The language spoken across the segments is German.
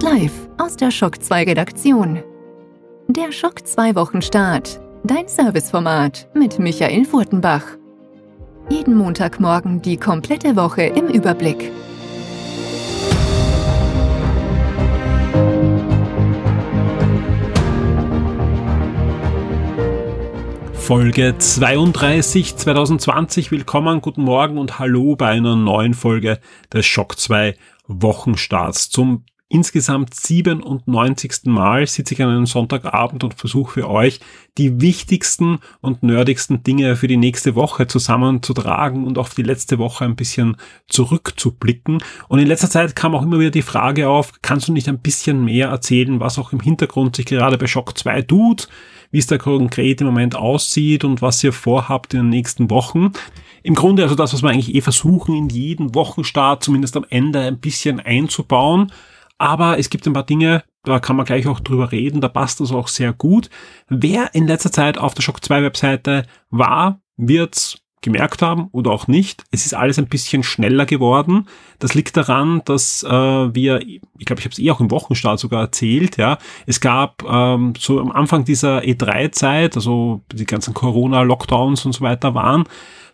Jetzt live aus der Schock 2 Redaktion. Der Schock 2 Wochenstart. Dein Serviceformat mit Michael Furtenbach. Jeden Montagmorgen die komplette Woche im Überblick. Folge 32 2020. Willkommen, guten Morgen und hallo bei einer neuen Folge des Schock 2 Wochenstarts. Zum insgesamt 97. Mal sitze ich an einem Sonntagabend und versuche für euch die wichtigsten und nerdigsten Dinge für die nächste Woche zusammenzutragen und auf die letzte Woche ein bisschen zurückzublicken. Und in letzter Zeit kam auch immer wieder die Frage auf, kannst du nicht ein bisschen mehr erzählen, was auch im Hintergrund sich gerade bei Schock 2 tut? wie es da konkret im Moment aussieht und was ihr vorhabt in den nächsten Wochen. Im Grunde also das, was wir eigentlich eh versuchen, in jeden Wochenstart zumindest am Ende ein bisschen einzubauen. Aber es gibt ein paar Dinge, da kann man gleich auch drüber reden, da passt das auch sehr gut. Wer in letzter Zeit auf der Shock 2 Webseite war, wird's gemerkt haben oder auch nicht. Es ist alles ein bisschen schneller geworden. Das liegt daran, dass äh, wir, ich glaube, ich habe es eh auch im Wochenstart sogar erzählt, ja, es gab ähm, so am Anfang dieser E3-Zeit, also die ganzen Corona-Lockdowns und so weiter waren,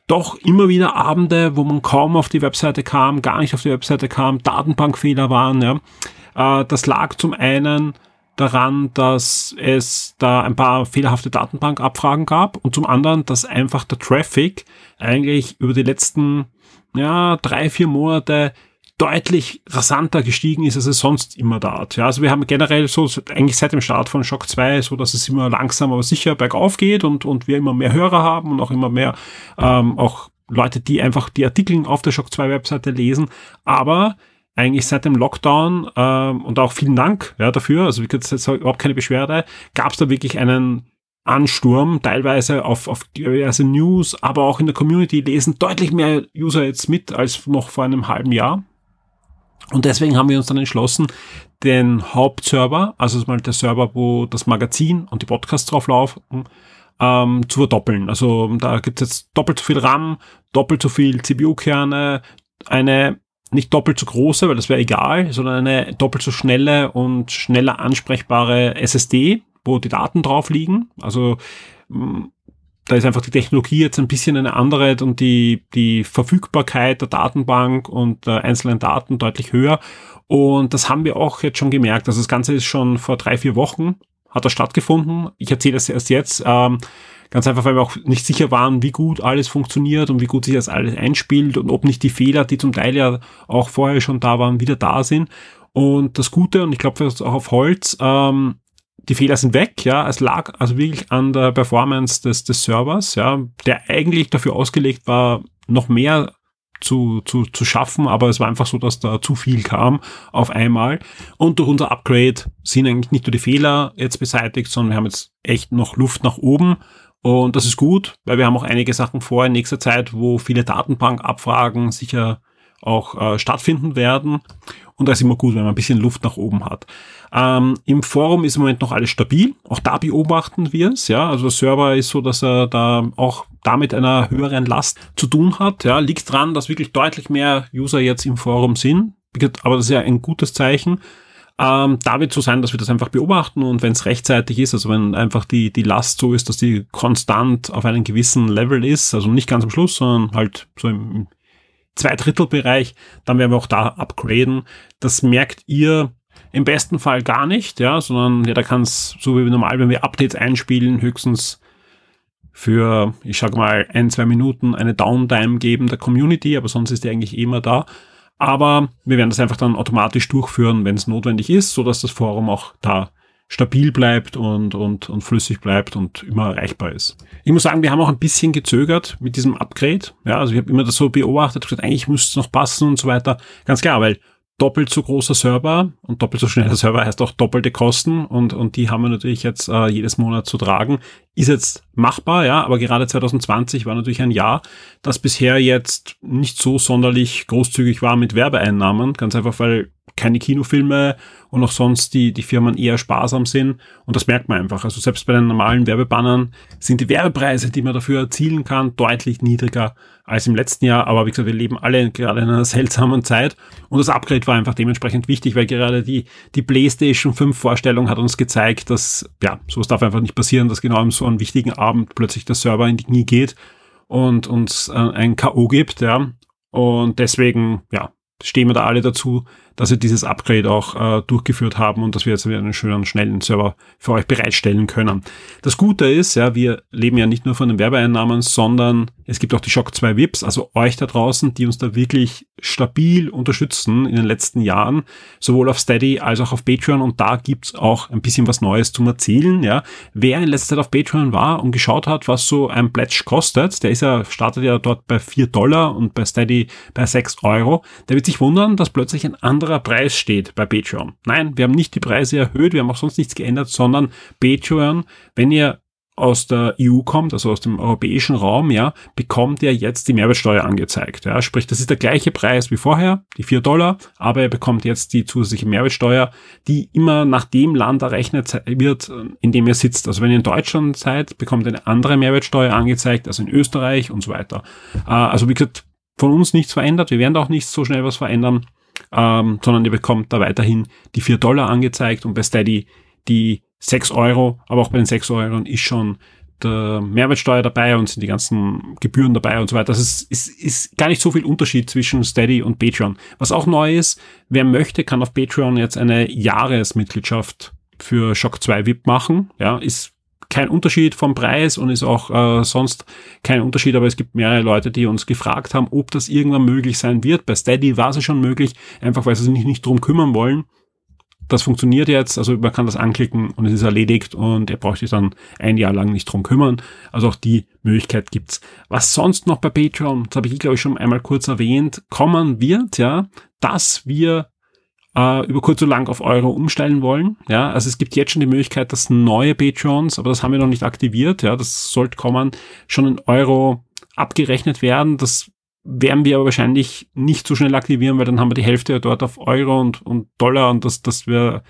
doch immer wieder Abende, wo man kaum auf die Webseite kam, gar nicht auf die Webseite kam, Datenbankfehler waren, ja. Äh, das lag zum einen daran, dass es da ein paar fehlerhafte Datenbankabfragen gab und zum anderen, dass einfach der Traffic eigentlich über die letzten ja, drei, vier Monate deutlich rasanter gestiegen ist, als es sonst immer da hat. Ja, also wir haben generell so eigentlich seit dem Start von Shock 2 so, dass es immer langsam, aber sicher bergauf geht und, und wir immer mehr Hörer haben und auch immer mehr ähm, auch Leute, die einfach die Artikel auf der Shock 2 Webseite lesen. Aber eigentlich seit dem Lockdown ähm, und auch vielen Dank ja, dafür, also wie gesagt, überhaupt keine Beschwerde, gab es da wirklich einen Ansturm, teilweise auf, auf diverse News, aber auch in der Community lesen deutlich mehr User jetzt mit als noch vor einem halben Jahr. Und deswegen haben wir uns dann entschlossen, den Hauptserver, also mal der Server, wo das Magazin und die Podcasts drauf laufen, ähm, zu verdoppeln. Also da gibt es jetzt doppelt so viel RAM, doppelt so viel CPU-Kerne, eine nicht doppelt so große, weil das wäre egal, sondern eine doppelt so schnelle und schneller ansprechbare SSD, wo die Daten drauf liegen. Also mm, da ist einfach die Technologie jetzt ein bisschen eine andere und die, die Verfügbarkeit der Datenbank und der einzelnen Daten deutlich höher. Und das haben wir auch jetzt schon gemerkt. Also das Ganze ist schon vor drei, vier Wochen hat das stattgefunden. Ich erzähle das erst jetzt. Ähm, Ganz einfach, weil wir auch nicht sicher waren, wie gut alles funktioniert und wie gut sich das alles einspielt und ob nicht die Fehler, die zum Teil ja auch vorher schon da waren, wieder da sind. Und das Gute, und ich glaube auch auf Holz, ähm, die Fehler sind weg, ja. Es lag also wirklich an der Performance des, des Servers, ja, der eigentlich dafür ausgelegt war, noch mehr zu, zu, zu schaffen, aber es war einfach so, dass da zu viel kam auf einmal. Und durch unser Upgrade sind eigentlich nicht nur die Fehler jetzt beseitigt, sondern wir haben jetzt echt noch Luft nach oben und das ist gut, weil wir haben auch einige Sachen vor in nächster Zeit, wo viele Datenbankabfragen sicher auch äh, stattfinden werden. Und da ist immer gut, wenn man ein bisschen Luft nach oben hat. Ähm, Im Forum ist im Moment noch alles stabil. Auch da beobachten wir es. Ja, also der Server ist so, dass er da auch damit einer höheren Last zu tun hat. Ja, liegt dran, dass wirklich deutlich mehr User jetzt im Forum sind. Aber das ist ja ein gutes Zeichen. Ähm, da wird so sein, dass wir das einfach beobachten und wenn es rechtzeitig ist, also wenn einfach die, die Last so ist, dass die konstant auf einem gewissen Level ist, also nicht ganz am Schluss, sondern halt so im Zweidrittelbereich, dann werden wir auch da upgraden. Das merkt ihr im besten Fall gar nicht, ja, sondern ja, da kann es, so wie normal, wenn wir Updates einspielen, höchstens für, ich sag mal, ein, zwei Minuten eine Downtime geben der Community, aber sonst ist die eigentlich immer da. Aber wir werden das einfach dann automatisch durchführen, wenn es notwendig ist, so dass das Forum auch da stabil bleibt und, und, und flüssig bleibt und immer erreichbar ist. Ich muss sagen, wir haben auch ein bisschen gezögert mit diesem Upgrade. Ja, also ich habe immer das so beobachtet, gesagt, eigentlich müsste es noch passen und so weiter. Ganz klar, weil doppelt so großer Server. Und doppelt so schneller Server heißt auch doppelte Kosten. Und, und die haben wir natürlich jetzt äh, jedes Monat zu tragen. ist jetzt machbar, ja, aber gerade 2020 war natürlich ein Jahr, das bisher jetzt nicht so sonderlich großzügig war mit Werbeeinnahmen, ganz einfach, weil keine Kinofilme und auch sonst die, die Firmen eher sparsam sind. Und das merkt man einfach. Also selbst bei den normalen Werbebannern sind die Werbepreise, die man dafür erzielen kann, deutlich niedriger als im letzten Jahr. Aber wie gesagt, wir leben alle gerade in einer seltsamen Zeit. Und das Upgrade war einfach dementsprechend wichtig, weil gerade die, die PlayStation 5 Vorstellung hat uns gezeigt, dass, ja, sowas darf einfach nicht passieren, dass genau in so einem wichtigen Abend plötzlich der Server in die Knie geht und uns äh, ein K.O. gibt, ja. Und deswegen, ja, stehen wir da alle dazu, dass wir dieses Upgrade auch äh, durchgeführt haben und dass wir jetzt wieder einen schönen, schnellen Server für euch bereitstellen können. Das Gute ist, ja, wir leben ja nicht nur von den Werbeeinnahmen, sondern es gibt auch die Shock 2 VIPs, also euch da draußen, die uns da wirklich stabil unterstützen in den letzten Jahren, sowohl auf Steady als auch auf Patreon und da gibt's auch ein bisschen was Neues zum Erzählen, ja. Wer in letzter Zeit auf Patreon war und geschaut hat, was so ein Pledge kostet, der ist ja, startet ja dort bei 4 Dollar und bei Steady bei 6 Euro, der wird sich wundern, dass plötzlich ein anderer anderer Preis steht bei Patreon. Nein, wir haben nicht die Preise erhöht, wir haben auch sonst nichts geändert, sondern Patreon, wenn ihr aus der EU kommt, also aus dem europäischen Raum, ja, bekommt ihr jetzt die Mehrwertsteuer angezeigt. Ja. Sprich, das ist der gleiche Preis wie vorher, die vier Dollar, aber ihr bekommt jetzt die zusätzliche Mehrwertsteuer, die immer nach dem Land errechnet wird, in dem ihr sitzt. Also wenn ihr in Deutschland seid, bekommt ihr eine andere Mehrwertsteuer angezeigt, als in Österreich und so weiter. Äh, also wie gesagt, von uns nichts verändert, wir werden auch nicht so schnell was verändern ähm, sondern ihr bekommt da weiterhin die 4 Dollar angezeigt und bei Steady die 6 Euro, aber auch bei den 6 Euro ist schon der Mehrwertsteuer dabei und sind die ganzen Gebühren dabei und so weiter. Das ist, ist, ist gar nicht so viel Unterschied zwischen Steady und Patreon. Was auch neu ist, wer möchte, kann auf Patreon jetzt eine Jahresmitgliedschaft für Shock 2 VIP machen. Ja, ist kein Unterschied vom Preis und ist auch äh, sonst kein Unterschied, aber es gibt mehrere Leute, die uns gefragt haben, ob das irgendwann möglich sein wird. Bei Steady war es schon möglich, einfach weil sie sich nicht, drum kümmern wollen. Das funktioniert jetzt, also man kann das anklicken und es ist erledigt und ihr braucht sich dann ein Jahr lang nicht drum kümmern. Also auch die Möglichkeit gibt's. Was sonst noch bei Patreon, das habe ich glaube ich schon einmal kurz erwähnt, kommen wird, ja, dass wir äh, über kurz oder lang auf Euro umstellen wollen. Ja, also es gibt jetzt schon die Möglichkeit, dass neue Patreons, aber das haben wir noch nicht aktiviert, ja, das sollte kommen, schon in Euro abgerechnet werden. Das werden wir aber wahrscheinlich nicht so schnell aktivieren, weil dann haben wir die Hälfte ja dort auf Euro und, und Dollar und das, das wir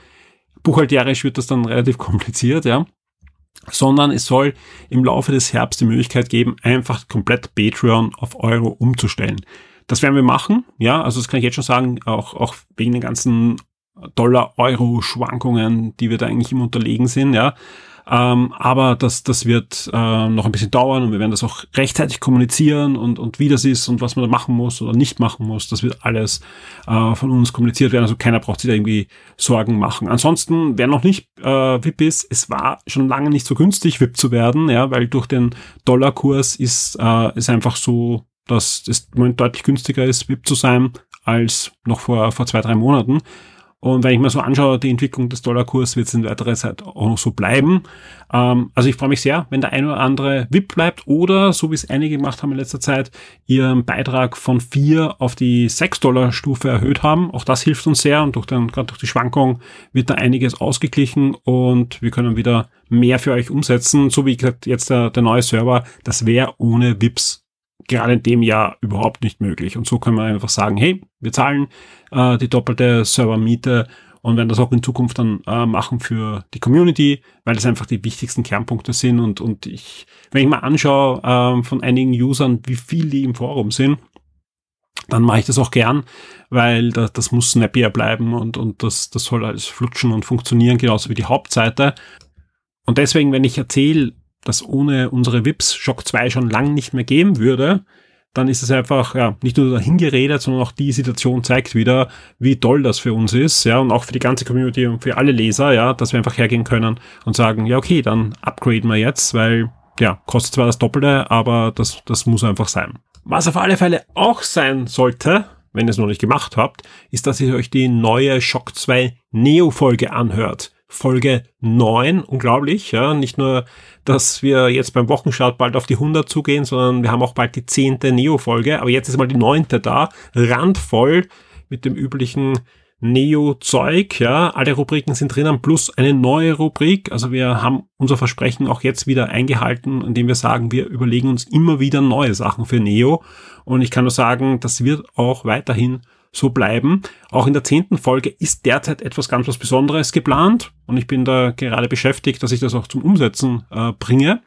buchhalterisch wird das dann relativ kompliziert, ja. Sondern es soll im Laufe des Herbst die Möglichkeit geben, einfach komplett Patreon auf Euro umzustellen. Das werden wir machen, ja, also das kann ich jetzt schon sagen, auch, auch wegen den ganzen Dollar-Euro-Schwankungen, die wir da eigentlich immer unterlegen sind, ja. Ähm, aber das, das wird äh, noch ein bisschen dauern und wir werden das auch rechtzeitig kommunizieren und, und wie das ist und was man da machen muss oder nicht machen muss. Das wird alles äh, von uns kommuniziert werden. Also keiner braucht sich da irgendwie Sorgen machen. Ansonsten, wer noch nicht äh, VIP ist, es war schon lange nicht so günstig, VIP zu werden, ja, weil durch den Dollarkurs ist, äh, ist einfach so dass es deutlich günstiger ist, VIP zu sein, als noch vor, vor zwei, drei Monaten. Und wenn ich mir so anschaue, die Entwicklung des Dollarkurs wird es in weiterer Zeit auch noch so bleiben. Ähm, also ich freue mich sehr, wenn der ein oder andere VIP bleibt oder, so wie es einige gemacht haben in letzter Zeit, ihren Beitrag von vier auf die sechs Dollar Stufe erhöht haben. Auch das hilft uns sehr und durch, den, gerade durch die Schwankung wird da einiges ausgeglichen und wir können wieder mehr für euch umsetzen. So wie gesagt, jetzt der, der neue Server, das wäre ohne VIPs gerade in dem Jahr überhaupt nicht möglich. Und so können wir einfach sagen, hey, wir zahlen äh, die doppelte Servermiete und werden das auch in Zukunft dann äh, machen für die Community, weil das einfach die wichtigsten Kernpunkte sind. Und, und ich, wenn ich mal anschaue äh, von einigen Usern, wie viel die im Forum sind, dann mache ich das auch gern, weil das, das muss snappier bleiben und, und das, das soll alles flutschen und funktionieren, genauso wie die Hauptseite. Und deswegen, wenn ich erzähle, das ohne unsere VIPs Shock 2 schon lang nicht mehr geben würde, dann ist es einfach ja, nicht nur dahingeredet, sondern auch die Situation zeigt wieder, wie toll das für uns ist, ja, und auch für die ganze Community und für alle Leser, ja, dass wir einfach hergehen können und sagen, ja, okay, dann upgraden wir jetzt, weil, ja, kostet zwar das Doppelte, aber das, das muss einfach sein. Was auf alle Fälle auch sein sollte, wenn ihr es noch nicht gemacht habt, ist, dass ihr euch die neue Shock 2 Neo-Folge anhört. Folge 9, unglaublich, ja, nicht nur dass wir jetzt beim Wochenstart bald auf die 100 zugehen, sondern wir haben auch bald die zehnte Neo-Folge. Aber jetzt ist mal die neunte da, randvoll mit dem üblichen Neo-Zeug, ja. Alle Rubriken sind drinnen, plus eine neue Rubrik. Also wir haben unser Versprechen auch jetzt wieder eingehalten, indem wir sagen, wir überlegen uns immer wieder neue Sachen für Neo. Und ich kann nur sagen, das wird auch weiterhin so bleiben. Auch in der zehnten Folge ist derzeit etwas ganz was Besonderes geplant. Und ich bin da gerade beschäftigt, dass ich das auch zum Umsetzen äh, bringe.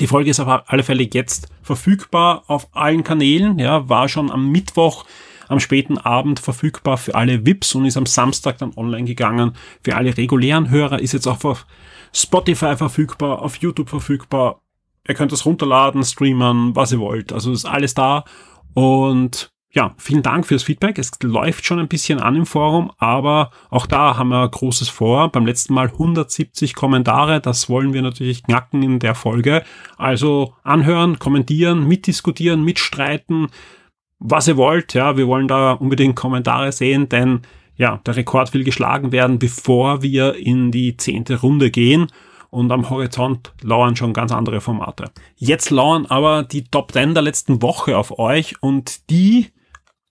Die Folge ist auf alle Fälle jetzt verfügbar auf allen Kanälen. Ja, war schon am Mittwoch am späten Abend verfügbar für alle VIPs und ist am Samstag dann online gegangen. Für alle regulären Hörer ist jetzt auch auf Spotify verfügbar, auf YouTube verfügbar. Ihr könnt das runterladen, streamen, was ihr wollt. Also ist alles da. Und ja, vielen Dank fürs Feedback. Es läuft schon ein bisschen an im Forum, aber auch da haben wir Großes vor. Beim letzten Mal 170 Kommentare. Das wollen wir natürlich knacken in der Folge. Also anhören, kommentieren, mitdiskutieren, mitstreiten was ihr wollt. Ja, wir wollen da unbedingt Kommentare sehen, denn ja, der Rekord will geschlagen werden, bevor wir in die zehnte Runde gehen. Und am Horizont lauern schon ganz andere Formate. Jetzt lauern aber die Top 10 der letzten Woche auf euch und die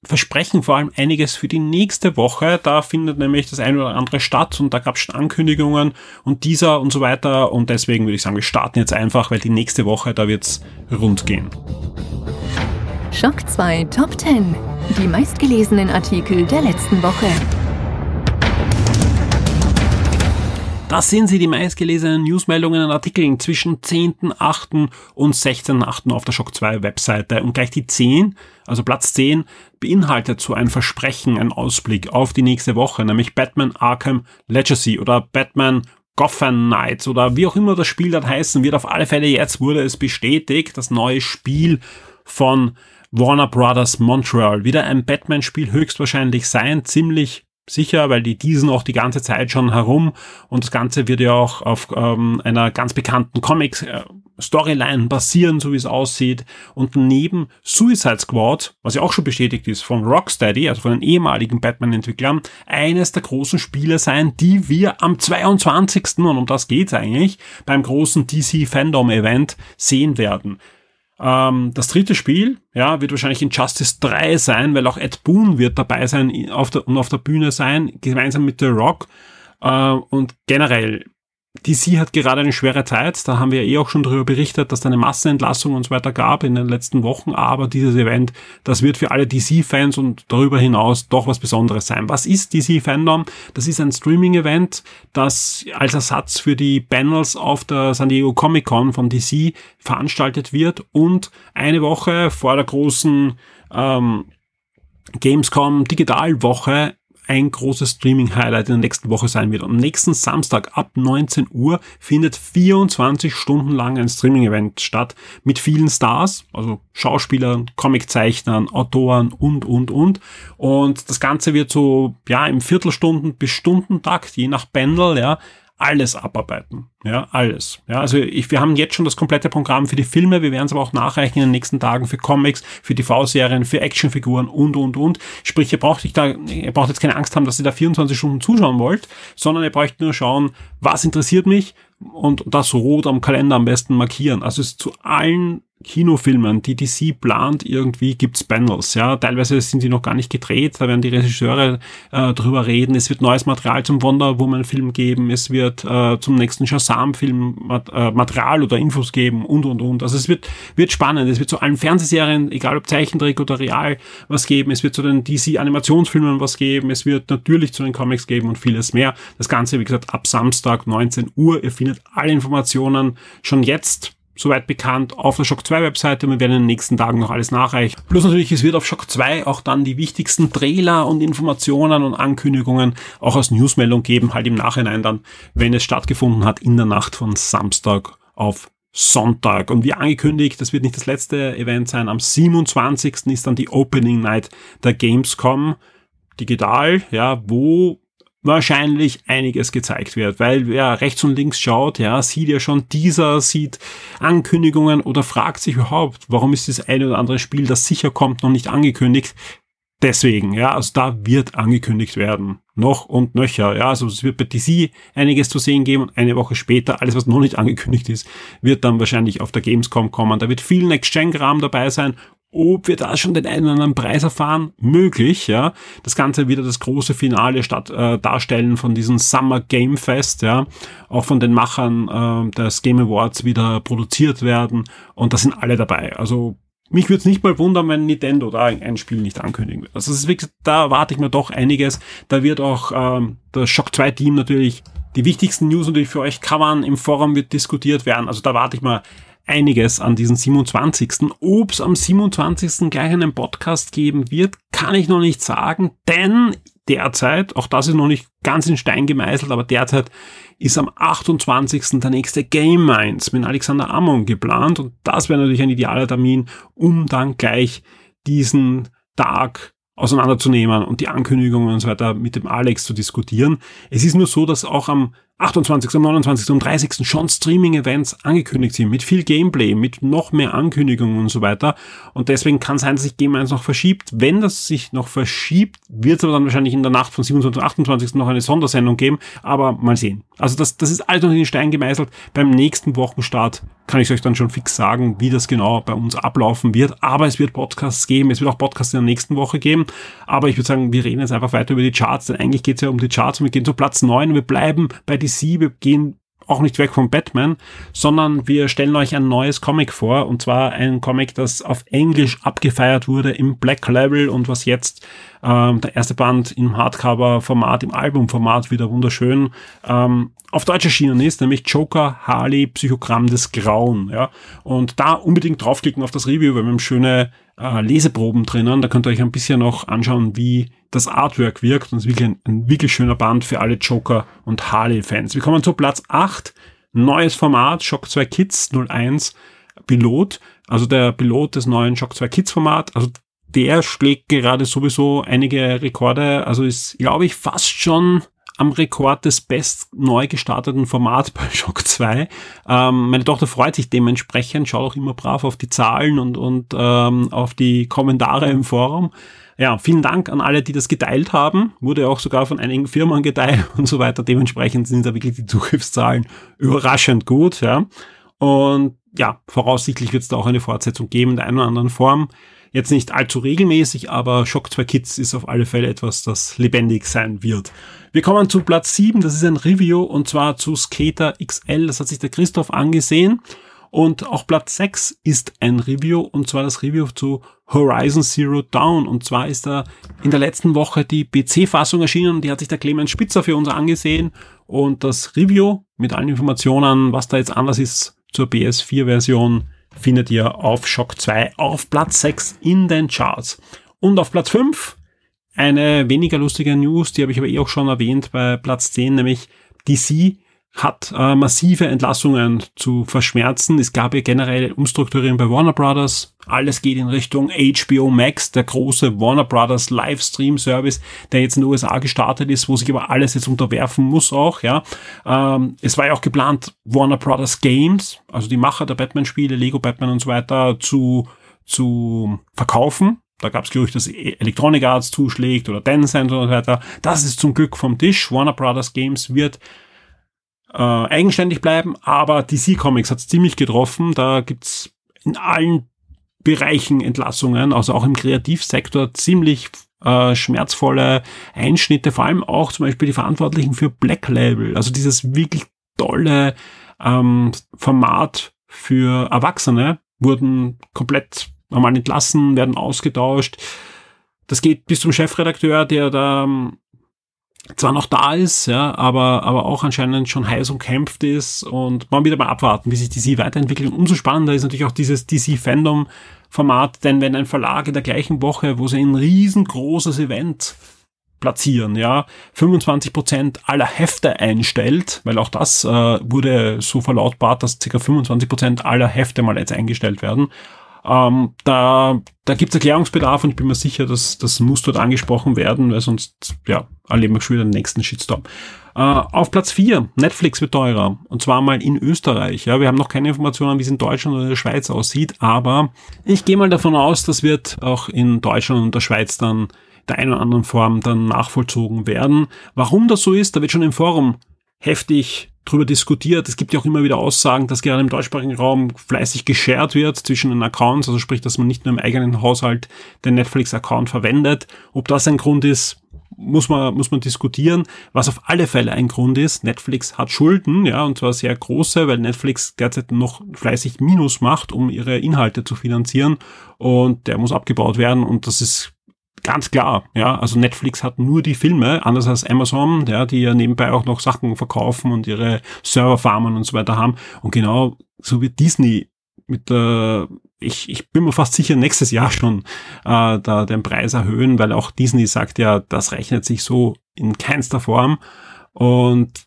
versprechen vor allem einiges für die nächste Woche. Da findet nämlich das eine oder andere statt und da gab es schon Ankündigungen und dieser und so weiter. Und deswegen würde ich sagen, wir starten jetzt einfach, weil die nächste Woche, da wird's rund gehen. Schock 2 Top 10. Die meistgelesenen Artikel der letzten Woche. Das sind sie, die meistgelesenen Newsmeldungen und Artikeln zwischen 10.8. und 16.8. auf der Shock 2 Webseite. Und gleich die 10, also Platz 10, beinhaltet so ein Versprechen, ein Ausblick auf die nächste Woche, nämlich Batman Arkham Legacy oder Batman Gotham Knights oder wie auch immer das Spiel dort heißen wird. Auf alle Fälle jetzt wurde es bestätigt, das neue Spiel von Warner Brothers Montreal. Wieder ein Batman-Spiel höchstwahrscheinlich sein, ziemlich sicher, weil die diesen auch die ganze Zeit schon herum und das Ganze wird ja auch auf ähm, einer ganz bekannten Comics äh, Storyline basieren, so wie es aussieht. Und neben Suicide Squad, was ja auch schon bestätigt ist von Rocksteady, also von den ehemaligen Batman-Entwicklern, eines der großen Spiele sein, die wir am 22. und um das geht's eigentlich, beim großen DC Fandom Event sehen werden. Ähm, das dritte Spiel, ja, wird wahrscheinlich Injustice 3 sein, weil auch Ed Boon wird dabei sein auf der, und auf der Bühne sein, gemeinsam mit The Rock. Äh, und generell DC hat gerade eine schwere Zeit. Da haben wir eh auch schon darüber berichtet, dass da eine Massenentlassung und so weiter gab in den letzten Wochen. Aber dieses Event, das wird für alle DC-Fans und darüber hinaus doch was Besonderes sein. Was ist DC-Fandom? Das ist ein Streaming-Event, das als Ersatz für die Panels auf der San Diego Comic-Con von DC veranstaltet wird und eine Woche vor der großen ähm, Gamescom Digitalwoche ein großes Streaming-Highlight in der nächsten Woche sein wird. Am nächsten Samstag ab 19 Uhr findet 24 Stunden lang ein Streaming-Event statt mit vielen Stars, also Schauspielern, Comiczeichnern, Autoren und, und, und. Und das Ganze wird so, ja, im Viertelstunden bis Stundentakt, je nach Pendel, ja, alles abarbeiten. Ja, alles. Ja, also ich, wir haben jetzt schon das komplette Programm für die Filme, wir werden es aber auch nachreichen in den nächsten Tagen für Comics, für TV-Serien, für Actionfiguren und, und, und. Sprich, ihr braucht, nicht da, ihr braucht jetzt keine Angst haben, dass ihr da 24 Stunden zuschauen wollt, sondern ihr braucht nur schauen, was interessiert mich und das rot am Kalender am besten markieren. Also es ist zu allen Kinofilmen, die DC plant, irgendwie gibt's Panels. Ja, teilweise sind die noch gar nicht gedreht. Da werden die Regisseure äh, drüber reden. Es wird neues Material zum Wonder Woman Film geben. Es wird äh, zum nächsten Shazam Film Mat äh, Material oder Infos geben und und und. Also es wird wird spannend. Es wird zu allen Fernsehserien, egal ob Zeichentrick oder Real, was geben. Es wird zu den DC Animationsfilmen was geben. Es wird natürlich zu den Comics geben und vieles mehr. Das Ganze, wie gesagt, ab Samstag 19 Uhr. Ihr findet alle Informationen schon jetzt soweit bekannt, auf der Shock 2 Webseite. Wir werden in den nächsten Tagen noch alles nachreichen. Plus natürlich, es wird auf Shock 2 auch dann die wichtigsten Trailer und Informationen und Ankündigungen auch als Newsmeldung geben, halt im Nachhinein dann, wenn es stattgefunden hat, in der Nacht von Samstag auf Sonntag. Und wie angekündigt, das wird nicht das letzte Event sein. Am 27. ist dann die Opening Night der Gamescom digital, ja, wo wahrscheinlich einiges gezeigt wird, weil wer rechts und links schaut, ja, sieht ja schon dieser, sieht Ankündigungen oder fragt sich überhaupt, warum ist das eine oder andere Spiel, das sicher kommt, noch nicht angekündigt. Deswegen, ja, also da wird angekündigt werden. Noch und nöcher. Ja, also es wird bei DC einiges zu sehen geben und eine Woche später, alles was noch nicht angekündigt ist, wird dann wahrscheinlich auf der Gamescom kommen. Da wird viel Next-Gen-Kram dabei sein ob wir da schon den einen oder anderen Preis erfahren, möglich, ja. Das Ganze wieder das große Finale statt äh, darstellen von diesem Summer Game Fest, ja. Auch von den Machern äh, des Game Awards wieder produziert werden und da sind alle dabei. Also mich würde es nicht mal wundern, wenn Nintendo da ein Spiel nicht ankündigen wird. Also ist wirklich, da erwarte ich mir doch einiges. Da wird auch ähm, das Shock 2 Team natürlich die wichtigsten News natürlich für euch covern. Im Forum wird diskutiert werden. Also da warte ich mal einiges an diesen 27. Ob es am 27. gleich einen Podcast geben wird, kann ich noch nicht sagen, denn derzeit, auch das ist noch nicht ganz in Stein gemeißelt, aber derzeit ist am 28. der nächste Game Minds mit Alexander Amon geplant und das wäre natürlich ein idealer Termin, um dann gleich diesen Tag auseinanderzunehmen und die Ankündigungen und so weiter mit dem Alex zu diskutieren. Es ist nur so, dass auch am 28., 29. und 30. schon Streaming-Events angekündigt sind, mit viel Gameplay, mit noch mehr Ankündigungen und so weiter. Und deswegen kann es sein, dass sich Game 1 noch verschiebt. Wenn das sich noch verschiebt, wird es aber dann wahrscheinlich in der Nacht von 27. und 28. noch eine Sondersendung geben. Aber mal sehen. Also das, das ist alles noch in den Stein gemeißelt. Beim nächsten Wochenstart kann ich euch dann schon fix sagen, wie das genau bei uns ablaufen wird. Aber es wird Podcasts geben. Es wird auch Podcasts in der nächsten Woche geben. Aber ich würde sagen, wir reden jetzt einfach weiter über die Charts, denn eigentlich geht es ja um die Charts und wir gehen zu Platz 9. Wir bleiben bei DC, wir gehen auch nicht weg vom Batman, sondern wir stellen euch ein neues Comic vor und zwar ein Comic, das auf Englisch abgefeiert wurde im Black Level und was jetzt ähm, der erste Band im Hardcover-Format, im Album-Format wieder wunderschön ähm, auf Deutsch erschienen ist, nämlich Joker Harley Psychogramm des Grauen. Ja? Und da unbedingt draufklicken auf das Review, weil wir haben schöne äh, Leseproben drinnen. Da könnt ihr euch ein bisschen noch anschauen, wie das Artwork wirkt. Und es ist wirklich ein, ein wirklich schöner Band für alle Joker- und Harley-Fans. Wir kommen zu Platz 8. Neues Format, Shock 2 Kids 01 Pilot. Also der Pilot des neuen Shock 2 Kids Format. Also der schlägt gerade sowieso einige Rekorde. Also ist, glaube ich, fast schon am Rekord des best neu gestarteten Formats bei Shock 2. Ähm, meine Tochter freut sich dementsprechend, schaut auch immer brav auf die Zahlen und, und ähm, auf die Kommentare im Forum. Ja, vielen Dank an alle, die das geteilt haben. Wurde auch sogar von einigen Firmen geteilt und so weiter. Dementsprechend sind da wirklich die Zugriffszahlen überraschend gut. Ja. Und ja, voraussichtlich wird es da auch eine Fortsetzung geben in der einen oder anderen Form. Jetzt nicht allzu regelmäßig, aber Shock 2 Kids ist auf alle Fälle etwas, das lebendig sein wird. Wir kommen zu Platz 7, das ist ein Review und zwar zu Skater XL, das hat sich der Christoph angesehen. Und auch Platz 6 ist ein Review und zwar das Review zu Horizon Zero Dawn. Und zwar ist da in der letzten Woche die PC-Fassung erschienen, die hat sich der Clemens Spitzer für uns angesehen. Und das Review mit allen Informationen, was da jetzt anders ist zur PS4-Version, findet ihr auf Shock 2 auf Platz 6 in den Charts. Und auf Platz 5 eine weniger lustige News, die habe ich aber eh auch schon erwähnt bei Platz 10, nämlich DC hat äh, massive Entlassungen zu verschmerzen. Es gab ja generell Umstrukturieren bei Warner Brothers. Alles geht in Richtung HBO Max, der große Warner Brothers Livestream Service, der jetzt in den USA gestartet ist, wo sich aber alles jetzt unterwerfen muss auch, ja. Ähm, es war ja auch geplant, Warner Brothers Games, also die Macher der Batman-Spiele, Lego Batman und so weiter, zu, zu verkaufen. Da gab es Gerüchte, dass Electronic Arts zuschlägt oder Tencent und so weiter. Das ist zum Glück vom Tisch. Warner Brothers Games wird äh, eigenständig bleiben, aber DC Comics hat es ziemlich getroffen. Da gibt's in allen Bereichen Entlassungen, also auch im Kreativsektor ziemlich äh, schmerzvolle Einschnitte, vor allem auch zum Beispiel die Verantwortlichen für Black Label, also dieses wirklich tolle ähm, Format für Erwachsene wurden komplett einmal entlassen, werden ausgetauscht. Das geht bis zum Chefredakteur, der da ähm, zwar noch da ist, ja, aber, aber auch anscheinend schon heiß umkämpft ist und man wieder mal abwarten, wie sich DC weiterentwickelt. Und umso spannender ist natürlich auch dieses DC-Fandom-Format, denn wenn ein Verlag in der gleichen Woche, wo sie ein riesengroßes Event platzieren, ja, 25 Prozent aller Hefte einstellt, weil auch das äh, wurde so verlautbart, dass ca. 25 Prozent aller Hefte mal jetzt eingestellt werden ähm, da da gibt es Erklärungsbedarf und ich bin mir sicher, dass das muss dort angesprochen werden, weil sonst ja, erleben wir schon wieder den nächsten Shitstorm. Äh, auf Platz 4, Netflix wird teurer. Und zwar mal in Österreich. Ja, wir haben noch keine Informationen, wie es in Deutschland oder der Schweiz aussieht, aber ich gehe mal davon aus, das wird auch in Deutschland und der Schweiz dann der einen oder anderen Form dann nachvollzogen werden. Warum das so ist, da wird schon im Forum heftig drüber diskutiert. Es gibt ja auch immer wieder Aussagen, dass gerade im deutschsprachigen Raum fleißig geshared wird zwischen den Accounts, also sprich, dass man nicht nur im eigenen Haushalt den Netflix-Account verwendet. Ob das ein Grund ist, muss man, muss man diskutieren. Was auf alle Fälle ein Grund ist, Netflix hat Schulden, ja, und zwar sehr große, weil Netflix derzeit noch fleißig Minus macht, um ihre Inhalte zu finanzieren. Und der muss abgebaut werden und das ist Ganz klar, ja. Also Netflix hat nur die Filme, anders als Amazon, ja, die ja nebenbei auch noch Sachen verkaufen und ihre Serverfarmen und so weiter haben. Und genau so wird Disney mit der, ich, ich bin mir fast sicher, nächstes Jahr schon äh, da den Preis erhöhen, weil auch Disney sagt ja, das rechnet sich so in keinster Form. Und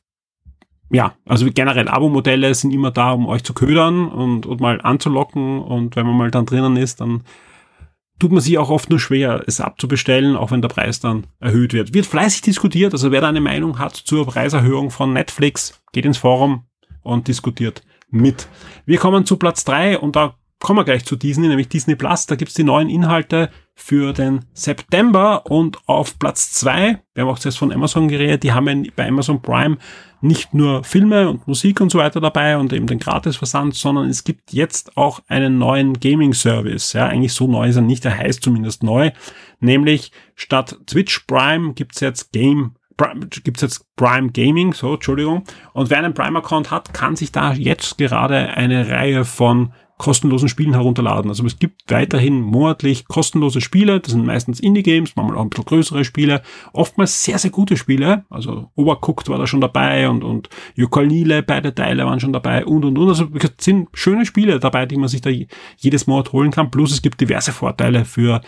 ja, also generell Abo-Modelle sind immer da, um euch zu ködern und, und mal anzulocken. Und wenn man mal dann drinnen ist, dann tut man sich auch oft nur schwer, es abzubestellen, auch wenn der Preis dann erhöht wird. Wird fleißig diskutiert, also wer da eine Meinung hat zur Preiserhöhung von Netflix, geht ins Forum und diskutiert mit. Wir kommen zu Platz drei und da kommen wir gleich zu Disney, nämlich Disney Plus. Da gibt's die neuen Inhalte für den September und auf Platz zwei, wir haben auch zuerst von Amazon geredet, die haben bei Amazon Prime nicht nur Filme und Musik und so weiter dabei und eben den Gratisversand, sondern es gibt jetzt auch einen neuen Gaming-Service. Ja, eigentlich so neu ist er nicht, er heißt zumindest neu. Nämlich statt Twitch Prime gibt's jetzt Game gibt's jetzt Prime Gaming, so, Entschuldigung. Und wer einen Prime-Account hat, kann sich da jetzt gerade eine Reihe von kostenlosen Spielen herunterladen. Also es gibt weiterhin monatlich kostenlose Spiele. Das sind meistens Indie-Games, manchmal auch ein bisschen größere Spiele. Oftmals sehr, sehr gute Spiele. Also Overcooked war da schon dabei und, und Yokalile, beide Teile waren schon dabei und, und, und. Also es sind schöne Spiele dabei, die man sich da jedes Monat holen kann. Plus es gibt diverse Vorteile für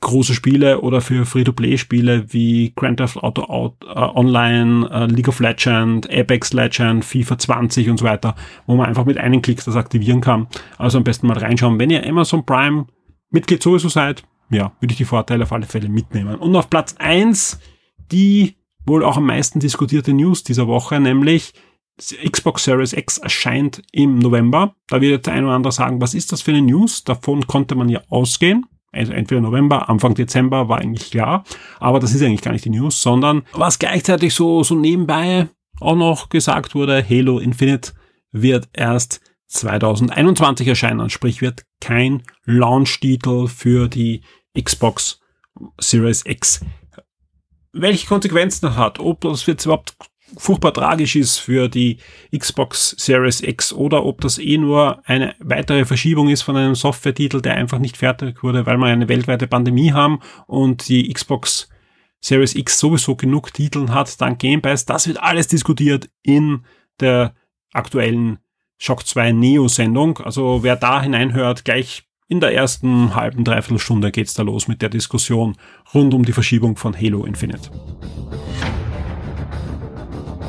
große Spiele oder für Free-to-Play-Spiele wie Grand Theft Auto Out, äh, Online, äh, League of Legends, Apex Legends, FIFA 20 und so weiter, wo man einfach mit einem Klick das aktivieren kann. Also am besten mal reinschauen. Wenn ihr Amazon Prime Mitglied sowieso seid, ja, würde ich die Vorteile auf alle Fälle mitnehmen. Und auf Platz eins die wohl auch am meisten diskutierte News dieser Woche, nämlich Xbox Series X erscheint im November. Da wird der eine oder andere sagen, was ist das für eine News? Davon konnte man ja ausgehen also entweder November, Anfang Dezember war eigentlich klar, aber das ist eigentlich gar nicht die News, sondern was gleichzeitig so, so nebenbei auch noch gesagt wurde, Halo Infinite wird erst 2021 erscheinen, sprich wird kein Launch-Titel für die Xbox Series X. Welche Konsequenzen das hat, ob das jetzt überhaupt furchtbar tragisch ist für die Xbox Series X oder ob das eh nur eine weitere Verschiebung ist von einem Software-Titel, der einfach nicht fertig wurde, weil wir eine weltweite Pandemie haben und die Xbox Series X sowieso genug Titeln hat, dank Game Pass. Das wird alles diskutiert in der aktuellen Shock 2 Neo-Sendung. Also wer da hineinhört, gleich in der ersten halben, dreiviertel Stunde geht's da los mit der Diskussion rund um die Verschiebung von Halo Infinite.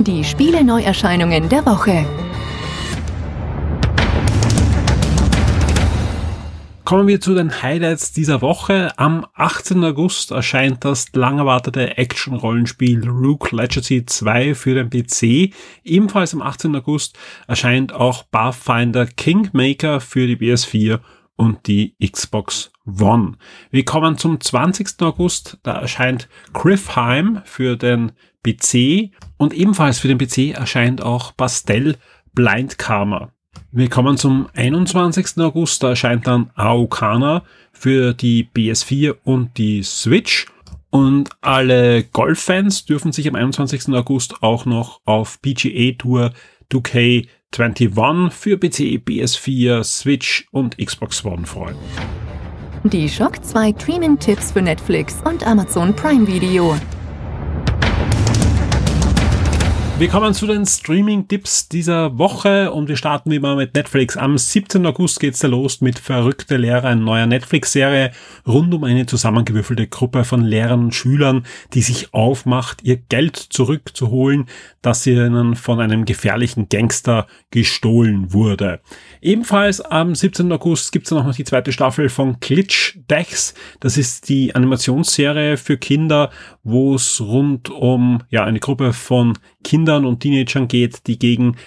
Die Spiele-Neuerscheinungen der Woche. Kommen wir zu den Highlights dieser Woche. Am 18. August erscheint das lang erwartete Action-Rollenspiel Rook Legacy 2 für den PC. Ebenfalls am 18. August erscheint auch Pathfinder Kingmaker für die PS4 und die Xbox One. Wir kommen zum 20. August. Da erscheint Griffheim für den PC und ebenfalls für den PC erscheint auch Pastel Blind Karma. Wir kommen zum 21. August, da erscheint dann Aokana für die PS4 und die Switch. Und alle Golf-Fans dürfen sich am 21. August auch noch auf PGA Tour 2K21 für PC, PS4, Switch und Xbox One freuen. Die Shock 2 Streaming-Tipps für Netflix und Amazon Prime Video. Wir kommen zu den Streaming-Tipps dieser Woche und wir starten wie immer mit Netflix. Am 17. August geht's da los mit Verrückte Lehrer, eine neue Netflix-Serie rund um eine zusammengewürfelte Gruppe von Lehrern und Schülern, die sich aufmacht, ihr Geld zurückzuholen, das ihnen von einem gefährlichen Gangster gestohlen wurde. Ebenfalls am 17. August gibt's dann noch die zweite Staffel von Glitch Decks. Das ist die Animationsserie für Kinder, wo es rund um ja eine Gruppe von Kindern und Teenagern geht, die gegen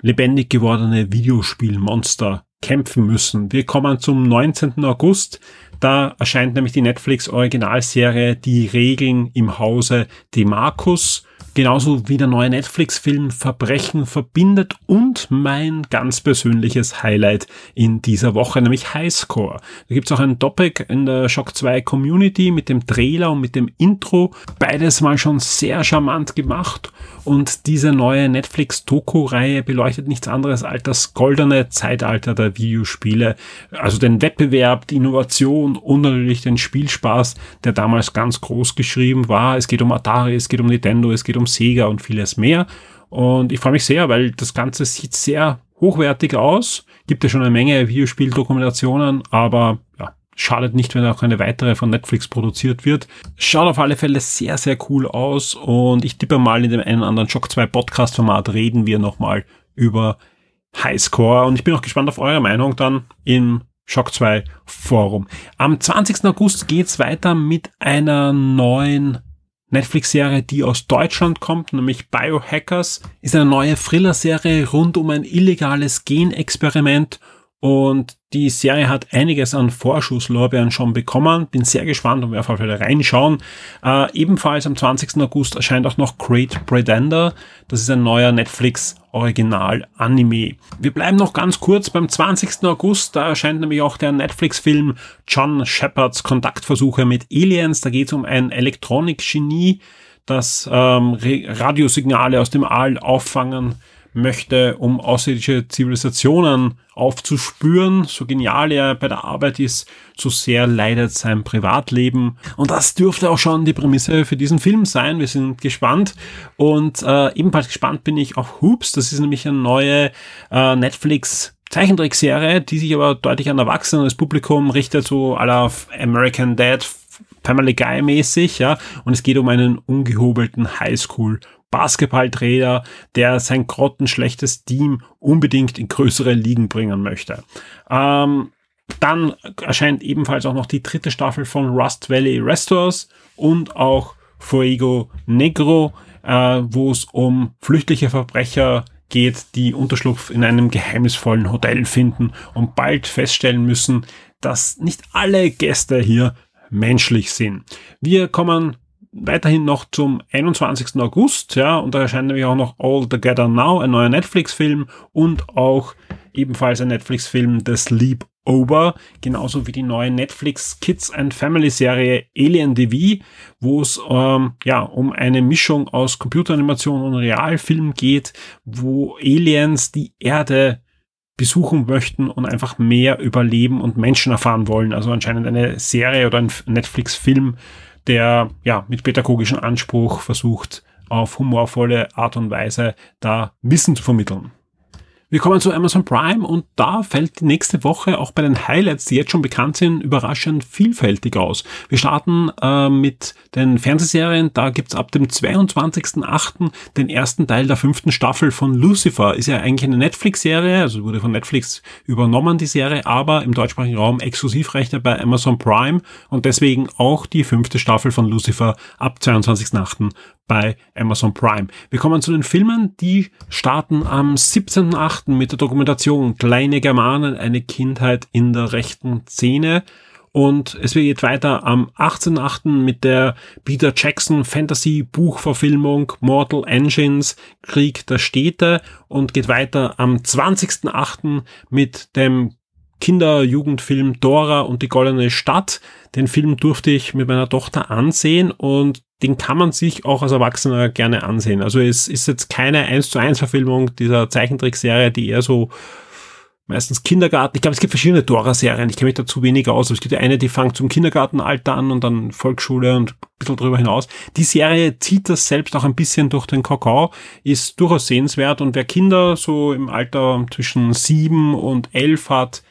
lebendig gewordene Videospielmonster kämpfen müssen. Wir kommen zum 19. August. Da erscheint nämlich die Netflix Originalserie Die Regeln im Hause Demarcus genauso wie der neue Netflix-Film Verbrechen verbindet und mein ganz persönliches Highlight in dieser Woche, nämlich Highscore. Da gibt's auch ein Topic in der Shock 2 Community mit dem Trailer und mit dem Intro. Beides mal schon sehr charmant gemacht und diese neue Netflix-Doku-Reihe beleuchtet nichts anderes als das goldene Zeitalter der Videospiele, also den Wettbewerb, die Innovation und natürlich den Spielspaß, der damals ganz groß geschrieben war. Es geht um Atari, es geht um Nintendo, es geht um Sega und vieles mehr. Und ich freue mich sehr, weil das Ganze sieht sehr hochwertig aus. Gibt ja schon eine Menge Videospieldokumentationen, aber ja, schadet nicht, wenn auch eine weitere von Netflix produziert wird. Schaut auf alle Fälle sehr, sehr cool aus und ich tippe mal in dem einen oder anderen Shock 2 Podcast Format reden wir nochmal über Highscore und ich bin auch gespannt auf eure Meinung dann im Shock 2 Forum. Am 20. August geht's weiter mit einer neuen Netflix-Serie, die aus Deutschland kommt, nämlich Biohackers, ist eine neue Thriller-Serie rund um ein illegales Genexperiment und die Serie hat einiges an Vorschusslorbeeren schon bekommen. Bin sehr gespannt und werde auf jeden Fall reinschauen. Äh, ebenfalls am 20. August erscheint auch noch Great Pretender. Das ist ein neuer Netflix Original Anime. Wir bleiben noch ganz kurz beim 20. August. Da erscheint nämlich auch der Netflix-Film John Shepards Kontaktversuche mit Aliens. Da geht es um ein Elektronik-Genie, das ähm, Radiosignale aus dem All auffangen möchte, um außerirdische Zivilisationen aufzuspüren. So genial er bei der Arbeit ist, so sehr leidet sein Privatleben. Und das dürfte auch schon die Prämisse für diesen Film sein. Wir sind gespannt. Und äh, ebenfalls gespannt bin ich auf Hoops. Das ist nämlich eine neue äh, Netflix Zeichentrickserie, die sich aber deutlich an erwachsenes Publikum richtet, so aller American Dad, Family Guy mäßig, ja. Und es geht um einen ungehobelten Highschool Basketballtrainer, der sein grottenschlechtes Team unbedingt in größere Ligen bringen möchte. Ähm, dann erscheint ebenfalls auch noch die dritte Staffel von Rust Valley Restores und auch Fuego Negro, äh, wo es um flüchtliche Verbrecher geht, die Unterschlupf in einem geheimnisvollen Hotel finden und bald feststellen müssen, dass nicht alle Gäste hier menschlich sind. Wir kommen weiterhin noch zum 21. August, ja, und da erscheint nämlich auch noch All Together Now, ein neuer Netflix-Film und auch ebenfalls ein Netflix-Film The Sleep Over, genauso wie die neue Netflix Kids and Family Serie Alien TV, wo es ähm, ja um eine Mischung aus Computeranimation und Realfilm geht, wo Aliens die Erde besuchen möchten und einfach mehr über Leben und Menschen erfahren wollen. Also anscheinend eine Serie oder ein Netflix-Film, der ja mit pädagogischem Anspruch versucht, auf humorvolle Art und Weise da Wissen zu vermitteln. Wir kommen zu Amazon Prime und da fällt die nächste Woche auch bei den Highlights, die jetzt schon bekannt sind, überraschend vielfältig aus. Wir starten äh, mit den Fernsehserien. Da gibt's ab dem 22.08. den ersten Teil der fünften Staffel von Lucifer. Ist ja eigentlich eine Netflix-Serie, also wurde von Netflix übernommen, die Serie, aber im deutschsprachigen Raum Exklusivrechte bei Amazon Prime und deswegen auch die fünfte Staffel von Lucifer ab 22.08 bei Amazon Prime. Wir kommen zu den Filmen, die starten am 17.8. mit der Dokumentation Kleine Germanen, eine Kindheit in der rechten Szene. Und es geht weiter am 18.8. mit der Peter Jackson Fantasy Buchverfilmung Mortal Engines Krieg der Städte und geht weiter am 20.8. mit dem Kinder-Jugendfilm Dora und die Goldene Stadt. Den Film durfte ich mit meiner Tochter ansehen und den kann man sich auch als Erwachsener gerne ansehen. Also es ist jetzt keine 1 zu 1 Verfilmung dieser Zeichentrickserie, die eher so meistens Kindergarten. Ich glaube, es gibt verschiedene Dora-Serien. Ich kenne mich dazu wenig aus. Es gibt ja eine, die fängt zum Kindergartenalter an und dann Volksschule und ein bisschen drüber hinaus. Die Serie zieht das selbst auch ein bisschen durch den Kakao, ist durchaus sehenswert und wer Kinder so im Alter zwischen sieben und elf hat,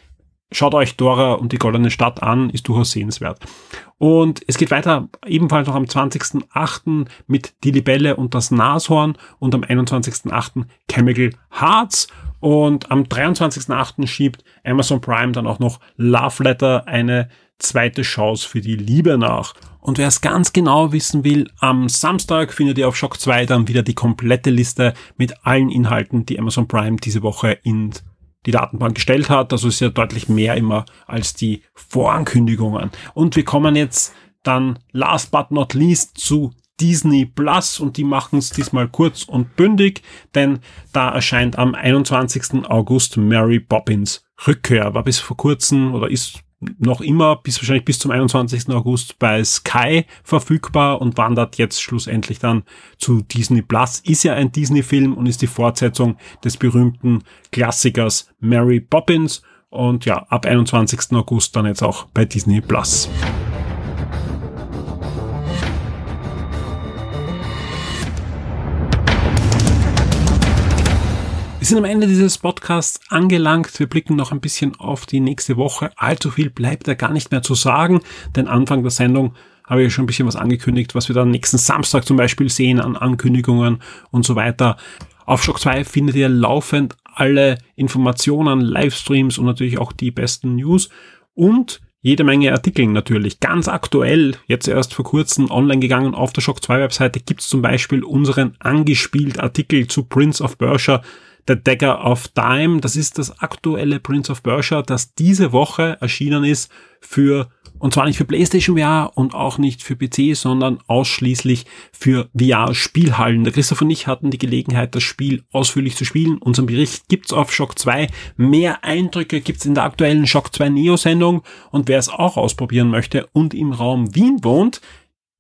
Schaut euch Dora und die Goldene Stadt an, ist durchaus sehenswert. Und es geht weiter ebenfalls noch am 20.08. mit Die Libelle und das Nashorn und am 21.08. Chemical Hearts. Und am 23.08. schiebt Amazon Prime dann auch noch Love Letter eine zweite Chance für die Liebe nach. Und wer es ganz genau wissen will, am Samstag findet ihr auf Shock 2 dann wieder die komplette Liste mit allen Inhalten, die Amazon Prime diese Woche in die Datenbank gestellt hat. Also ist ja deutlich mehr immer als die Vorankündigungen. Und wir kommen jetzt dann last but not least zu Disney Plus und die machen es diesmal kurz und bündig, denn da erscheint am 21. August Mary Poppins Rückkehr. War bis vor kurzem oder ist noch immer bis wahrscheinlich bis zum 21. August bei Sky verfügbar und wandert jetzt schlussendlich dann zu Disney Plus. Ist ja ein Disney-Film und ist die Fortsetzung des berühmten Klassikers Mary Poppins und ja, ab 21. August dann jetzt auch bei Disney Plus. Wir sind am Ende dieses Podcasts angelangt. Wir blicken noch ein bisschen auf die nächste Woche. Allzu viel bleibt da gar nicht mehr zu sagen, denn Anfang der Sendung habe ich schon ein bisschen was angekündigt, was wir dann nächsten Samstag zum Beispiel sehen an Ankündigungen und so weiter. Auf Shock 2 findet ihr laufend alle Informationen, Livestreams und natürlich auch die besten News und jede Menge Artikel natürlich. Ganz aktuell, jetzt erst vor kurzem online gegangen auf der Shock 2 Webseite gibt es zum Beispiel unseren angespielt Artikel zu Prince of Persia The Dagger of Time. Das ist das aktuelle Prince of Persia, das diese Woche erschienen ist für und zwar nicht für PlayStation VR und auch nicht für PC, sondern ausschließlich für VR-Spielhallen. Der Christoph und ich hatten die Gelegenheit, das Spiel ausführlich zu spielen. Unseren Bericht gibt's auf Shock 2. Mehr Eindrücke gibt's in der aktuellen Shock 2 Neo-Sendung. Und wer es auch ausprobieren möchte und im Raum Wien wohnt,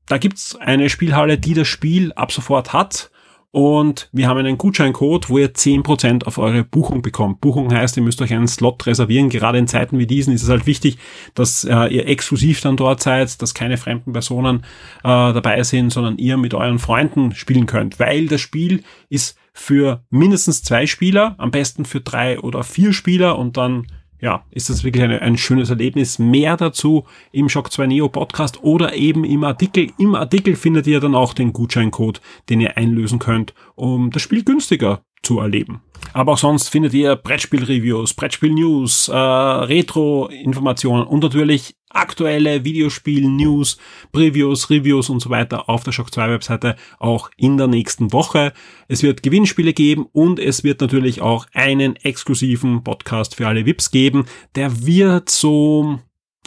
da gibt's eine Spielhalle, die das Spiel ab sofort hat und wir haben einen Gutscheincode, wo ihr 10% auf eure Buchung bekommt. Buchung heißt, ihr müsst euch einen Slot reservieren. Gerade in Zeiten wie diesen ist es halt wichtig, dass äh, ihr exklusiv dann dort seid, dass keine fremden Personen äh, dabei sind, sondern ihr mit euren Freunden spielen könnt. Weil das Spiel ist für mindestens zwei Spieler, am besten für drei oder vier Spieler und dann ja, ist das wirklich eine, ein schönes Erlebnis. Mehr dazu im Shock 2 Neo Podcast oder eben im Artikel. Im Artikel findet ihr dann auch den Gutscheincode, den ihr einlösen könnt, um das Spiel günstiger zu erleben. Aber auch sonst findet ihr Brettspiel-Reviews, Brettspiel-News, äh, Retro-Informationen und natürlich aktuelle Videospiel-News, Previews, Reviews und so weiter auf der Shock 2 Webseite auch in der nächsten Woche. Es wird Gewinnspiele geben und es wird natürlich auch einen exklusiven Podcast für alle VIPs geben. Der wird so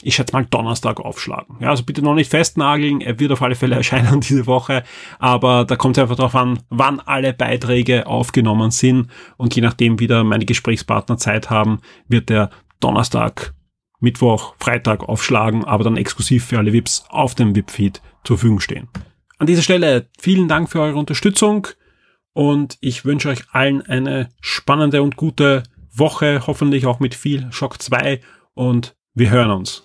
ich schätze mal Donnerstag aufschlagen. Ja, also bitte noch nicht festnageln, er wird auf alle Fälle erscheinen diese Woche, aber da kommt es einfach darauf an, wann alle Beiträge aufgenommen sind und je nachdem wieder meine Gesprächspartner Zeit haben, wird der Donnerstag, Mittwoch, Freitag aufschlagen, aber dann exklusiv für alle VIPs auf dem VIP-Feed zur Verfügung stehen. An dieser Stelle vielen Dank für eure Unterstützung und ich wünsche euch allen eine spannende und gute Woche, hoffentlich auch mit viel Schock 2 und wir hören uns.